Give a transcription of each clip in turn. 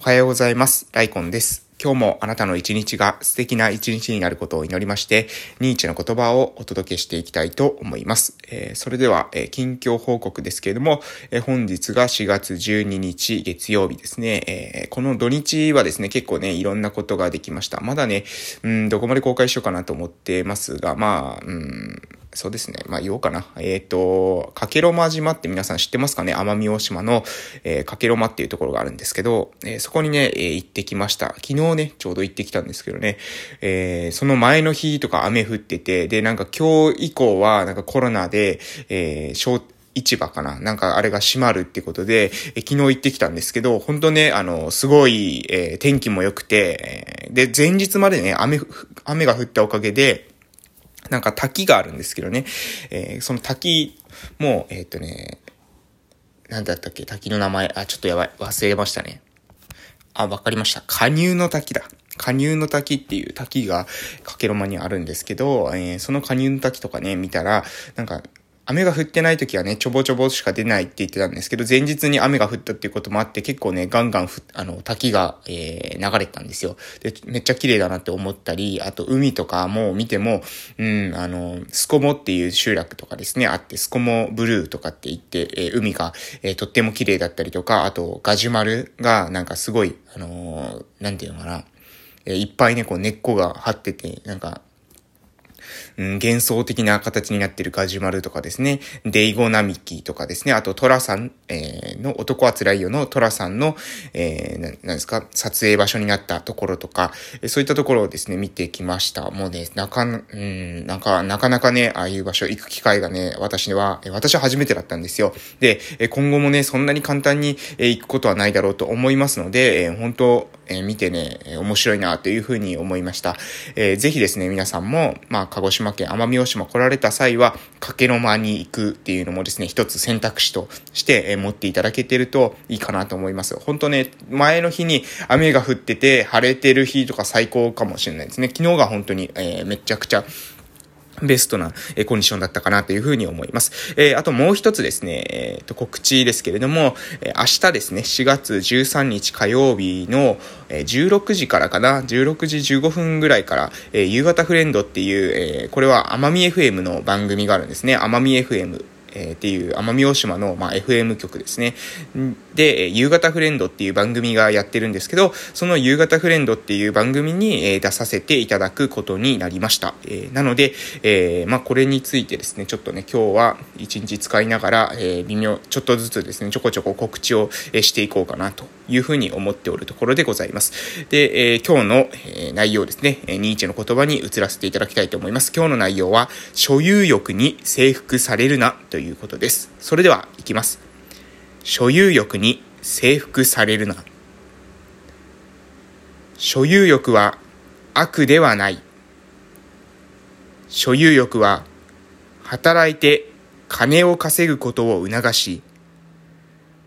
おはようございます。ライコンです。今日もあなたの一日が素敵な一日になることを祈りまして、ニーチェの言葉をお届けしていきたいと思います。えー、それでは、えー、近況報告ですけれども、えー、本日が4月12日月曜日ですね、えこの土日はですね、結構ね、いろんなことができました。まだね、うん、どこまで公開しようかなと思ってますが、まあ、うんそうですね。まあ言おうかな。えっ、ー、と、かけろま島って皆さん知ってますかね？奄美大島の、えー、かけろまっていうところがあるんですけど、えー、そこにね、えー、行ってきました。昨日ね、ちょうど行ってきたんですけどね、えー、その前の日とか雨降ってて、で、なんか今日以降は、なんかコロナで、えー、市場かな？なんかあれが閉まるってことで、え昨日行ってきたんですけど、本当ね、あの、すごい、えー、天気も良くて、えー、で、前日までね、雨、雨が降ったおかげで、なんか滝があるんですけどね、えー、その滝も、えー、っとね、なんだったっけ？滝の名前。あ、ちょっとやばい。忘れましたね。あ、わかりました。加入の滝だ。加入の滝っていう滝がかけろまにあるんですけど、えー、その加入の滝とかね、見たら、なんか、雨が降ってない時はね、ちょぼちょぼしか出ないって言ってたんですけど、前日に雨が降ったっていうこともあって、結構ね、ガンガンふ、あの、滝が、えー、流れてたんですよ。で、めっちゃ綺麗だなって思ったり、あと海とかも見ても、うん、あの、スコモっていう集落とかですね、あって、スコモブルーとかって言って、えー、海が、えー、とっても綺麗だったりとか、あと、ガジュマルが、なんかすごい、あのなんていうのかな、えいっぱいね、こう根っこが張ってて、なんか、うん、幻想的な形になっているガジュマルとかですね、デイゴナミキとかですね、あとトラさん、えー、の男は辛いよのトラさんの、えー、ななんですか、撮影場所になったところとか、そういったところをですね、見てきました。もうね、なか、うん、なんか、なかなかね、ああいう場所行く機会がね、私は、私は初めてだったんですよ。で、今後もね、そんなに簡単に行くことはないだろうと思いますので、本当え見てね、面白いなというふうに思いました。えー、ぜひですね、皆さんも、まあ、鹿児島県奄美大島来られた際は、かけの間に行くっていうのもですね、一つ選択肢として、え持っていただけてるといいかなと思います。本当ね、前の日に雨が降ってて、晴れてる日とか最高かもしれないですね。昨日が本当に、えー、めちゃくちゃベストな、えコンディションだったかなというふうに思います。えー、あともう一つですね、えー、と告知ですけれども、えー、明日ですね、4月13日火曜日の、え16時からかな、16時15分ぐらいから、え夕方フレンドっていう、えこれは奄美 FM の番組があるんですね。奄美 FM えー、っていう奄美大島の、まあ、FM 局ですね。で、夕方フレンドっていう番組がやってるんですけど、その夕方フレンドっていう番組に、えー、出させていただくことになりました。えー、なので、えまあ、これについてですね、ちょっとね、今日は一日使いながら、え微妙、ちょっとずつですね、ちょこちょこ告知をしていこうかなというふうに思っておるところでございます。で、え今日の、え内容ですね、ニーチェの言葉に移らせていただきたいと思います。今日の内容は、所有欲に征服されるなといういうことです。それでは、いきます。所有欲に征服されるな。所有欲は悪ではない。所有欲は働いて金を稼ぐことを促し、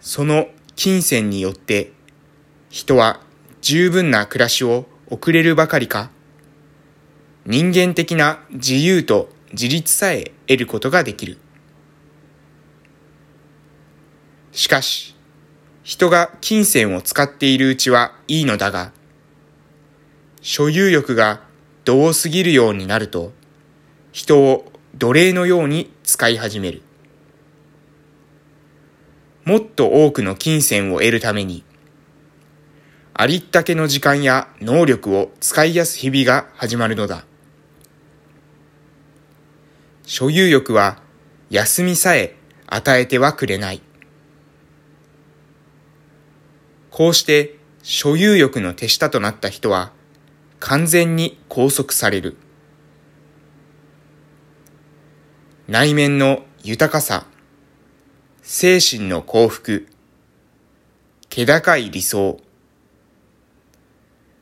その金銭によって人は十分な暮らしを送れるばかりか、人間的な自由と自立さえ得ることができる。しかし、人が金銭を使っているうちはいいのだが、所有欲が度を過ぎるようになると、人を奴隷のように使い始める。もっと多くの金銭を得るために、ありったけの時間や能力を使いやす日々が始まるのだ。所有欲は休みさえ与えてはくれない。こうして所有欲の手下となった人は完全に拘束される。内面の豊かさ、精神の幸福、気高い理想、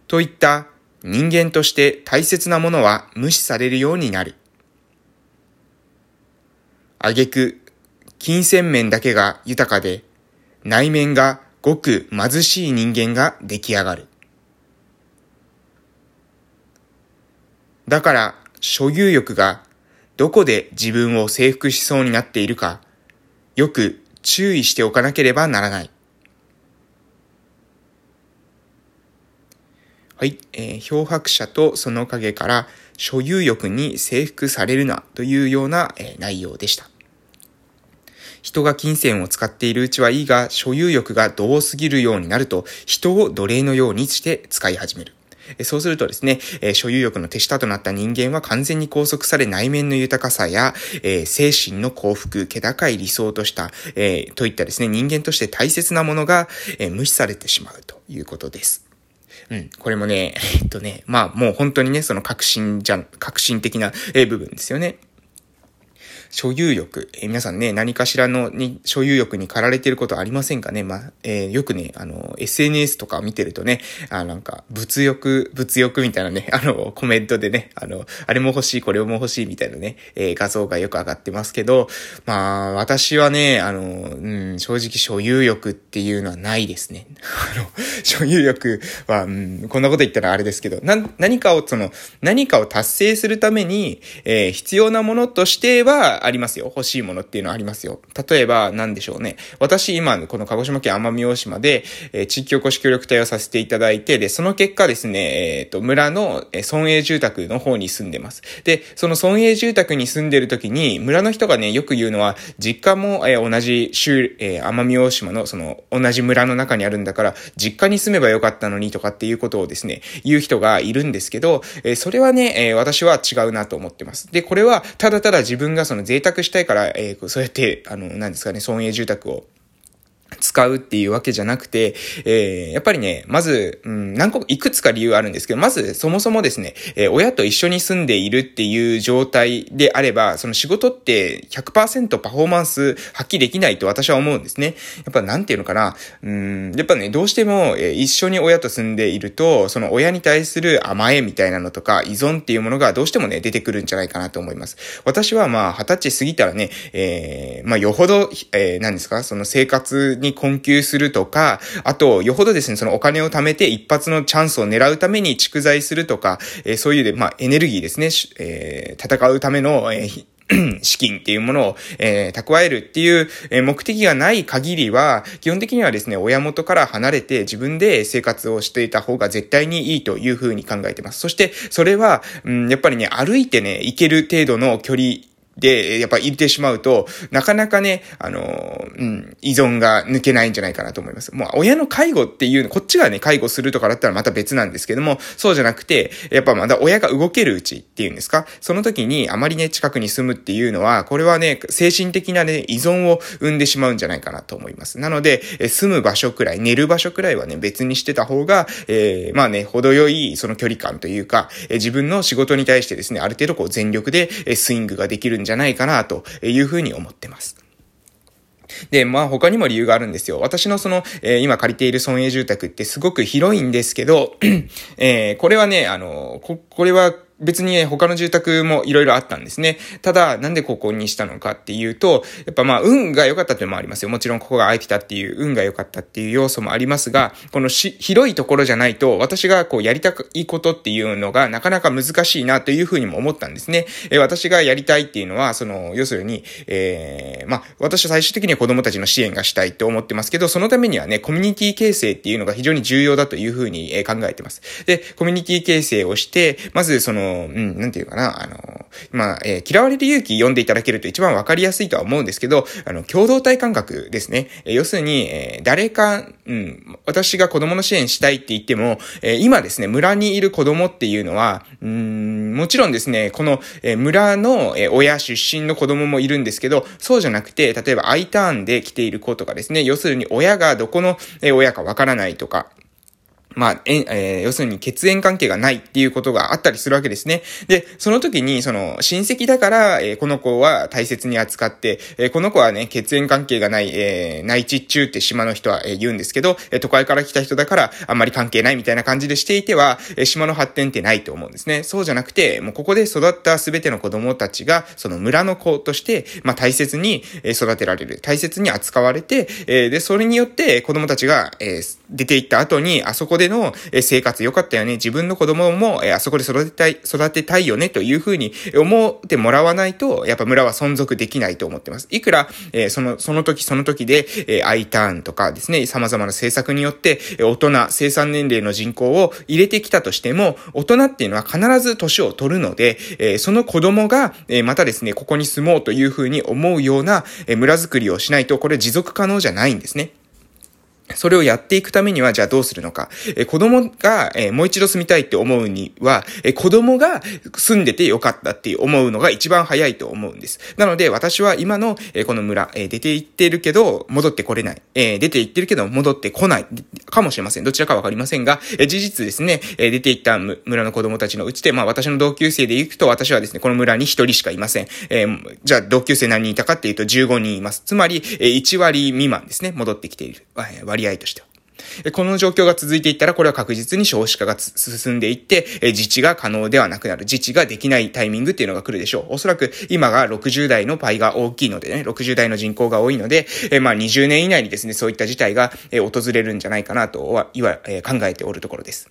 といった人間として大切なものは無視されるようになる。挙句、金銭面だけが豊かで、内面がごく貧しい人間が出来上がる。だから、所有欲がどこで自分を征服しそうになっているか、よく注意しておかなければならない。はい、えー、漂白者とその影から所有欲に征服されるなというような、えー、内容でした。人が金銭を使っているうちはいいが、所有欲が度を過ぎるようになると、人を奴隷のようにして使い始める。そうするとですね、所有欲の手下となった人間は完全に拘束され内面の豊かさや、精神の幸福、気高い理想とした、といったですね、人間として大切なものが、無視されてしまうということです。うん。これもね、えっとね、まあもう本当にね、その革新じゃ、革新的な部分ですよね。所有欲、えー、皆さんね、何かしらのに所有欲に駆られてることありませんかね？まあ、えー、よくね、あの、SNS とか見てるとね、あなんか、物欲、物欲みたいなね、あの、コメントでね、あの、あれも欲しい、これも欲しいみたいなね、えー、画像がよく上がってますけど、まあ、私はね、あの、うん、正直所有欲っていうのはないですね。あの、所有欲は、うん、こんなこと言ったらあれですけど、な、何かを、その、何かを達成するために、えー、必要なものとしては、ありますよ。欲しいものっていうのはありますよ。例えば、何でしょうね。私、今、この鹿児島県奄美大島で、えー、地域おこし協力隊をさせていただいて、で、その結果ですね、えっ、ー、と、村の、え村営住宅の方に住んでます。で、その村営住宅に住んでる時に、村の人がね、よく言うのは、実家も、えー、同じ州、えー、奄美大島の、その、同じ村の中にあるんだから、実家に住めばよかったのにとかっていうことをですね、言う人がいるんですけど、えー、それはね、えー、私は違うなと思ってます。で、これは、ただただ自分がその贅沢したいから、えー、そうやって、あの、なんですかね、村営住宅を使うっていうわけじゃなくて、えー、やっぱりね、まず、うん、何個、いくつか理由あるんですけど、まず、そもそもですね、えー、親と一緒に住んでいるっていう状態であれば、その仕事って100%パフォーマンス発揮できないと私は思うんですね。やっぱなんていうのかな、うん、やっぱね、どうしても、えー、一緒に親と住んでいると、その親に対する甘えみたいなのとか、依存っていうものがどうしてもね、出てくるんじゃないかなと思います。私はまあ、二十歳過ぎたらね、えー、まあ、よほど、えー、何ですか、その生活に困窮するとか、あと、よほどですね、そのお金を貯めて一発のチャンスを狙うために蓄財するとか、えー、そういうで、まあ、エネルギーですね、えー、戦うための、えー 資金っていうものを、えー、蓄えるっていう、え目的がない限りは、基本的にはですね、親元から離れて自分で生活をしていた方が絶対にいいというふうに考えてます。そして、それは、うん、やっぱりね、歩いてね、行ける程度の距離で、やっぱ入れてしまうと、なかなかね、あの、うん、依存が抜けないんじゃないかなと思います。もう親の介護っていう、こっちがね、介護するとかだったらまた別なんですけども、そうじゃなくて、やっぱまだ親が動けるうちっていうんですか、その時にあまりね、近くに住むっていうのは、これはね、精神的なね、依存を生んでしまうんじゃないかなと思います。なので、住む場所くらい、寝る場所くらいはね、別にしてた方が、えー、まあね、程よいその距離感というか、え自分の仕事に対してですね、ある程度こう全力でスイングができるんじゃないかなというふうに思ってます。で、まあ他にも理由があるんですよ。私のその、えー、今借りている村営住宅ってすごく広いんですけど、えー、これはね、あの、こ、これは別に他の住宅もいろいろあったんですね。ただ、なんでここにしたのかっていうと、やっぱまあ、運が良かったっていうのもありますよ。もちろんここが空いてたっていう、運が良かったっていう要素もありますが、このし、広いところじゃないと、私がこうやりたいことっていうのがなかなか難しいなというふうにも思ったんですね。えー、私がやりたいっていうのは、その、要するに、えー、まあ、私は最終的には子供たちの支援がしたいと思ってますけど、そのためにはね、コミュニティ形成っていうのが非常に重要だというふうに考えてます。で、コミュニティ形成をして、まずその、うん、なんていうかな、あの、まあ、えー、嫌われる勇気読んでいただけると一番わかりやすいとは思うんですけど、あの、共同体感覚ですね。えー、要するに、えー、誰か、うん、私が子供の支援したいって言っても、えー、今ですね、村にいる子供っていうのは、うん、もちろんですね、この、えー、村の、えー、親出身の子供もいるんですけど、そうじゃなくて、例えば I ターンで来ている子とかですね、要するに親がどこの、えー、親かわからないとか、まあ、え、えー、要するに血縁関係がないっていうことがあったりするわけですね。で、その時に、その、親戚だから、えー、この子は大切に扱って、えー、この子はね、血縁関係がない、えー、内地中って島の人は、えー、言うんですけど、えー、都会から来た人だから、あんまり関係ないみたいな感じでしていては、えー、島の発展ってないと思うんですね。そうじゃなくて、もうここで育ったすべての子供たちが、その村の子として、まあ、大切に育てられる。大切に扱われて、えー、で、それによって子供たちが、えー、出て行った後に、あそこででの生活良かったよね。自分の子供もあそこで育てたい、育てたいよねというふうに思ってもらわないと、やっぱ村は存続できないと思ってます。いくら、えその、その時その時で、え I ターンとかですね、様々な政策によって、大人、生産年齢の人口を入れてきたとしても、大人っていうのは必ず年を取るので、えその子供が、えまたですね、ここに住もうというふうに思うような、え村づくりをしないと、これ持続可能じゃないんですね。それをやっていくためには、じゃあどうするのか。え子供が、えもう一度住みたいって思うには、え子供が住んでてよかったって思うのが一番早いと思うんです。なので、私は今の、えこの村、え出て行ってるけど、戻ってこれない。え出て行ってるけど、戻ってこない。かもしれません。どちらかわかりませんが、え事実ですね、え出て行った村の子供たちのうちで、まあ私の同級生で行くと、私はですね、この村に一人しかいません。え、じゃあ同級生何人いたかっていうと15人います。つまり、え1割未満ですね、戻ってきている。割合としては。この状況が続いていったら、これは確実に少子化が進んでいって、自治が可能ではなくなる。自治ができないタイミングっていうのが来るでしょう。おそらく今が60代のパイが大きいのでね、60代の人口が多いので、まあ20年以内にですね、そういった事態が訪れるんじゃないかなとは、いわ、考えておるところです。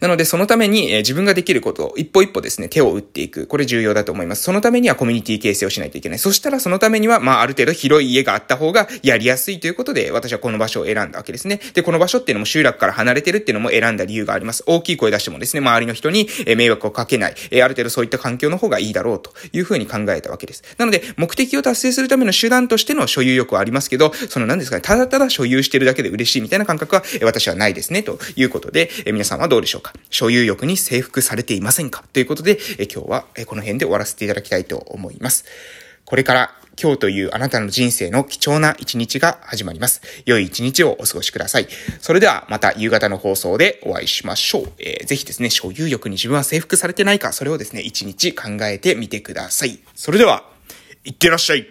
なので、そのために、え、自分ができることを一歩一歩ですね、手を打っていく。これ重要だと思います。そのためにはコミュニティ形成をしないといけない。そしたらそのためには、まあ、ある程度広い家があった方がやりやすいということで、私はこの場所を選んだわけですね。で、この場所っていうのも集落から離れてるっていうのも選んだ理由があります。大きい声出してもですね、周りの人に迷惑をかけない。え、ある程度そういった環境の方がいいだろうというふうに考えたわけです。なので、目的を達成するための手段としての所有欲はありますけど、その何ですかね、ただただ所有してるだけで嬉しいみたいな感覚は、私はないですね、ということで、え皆さんはどうでしょうか？所有欲に征服されていませんか？ということで、え今日はこの辺で終わらせていただきたいと思います。これから今日というあなたの人生の貴重な一日が始まります。良い一日をお過ごしください。それではまた夕方の放送でお会いしましょう。えー、ぜひですね、所有欲に自分は征服されてないか、それをですね、一日考えてみてください。それでは、いってらっしゃい。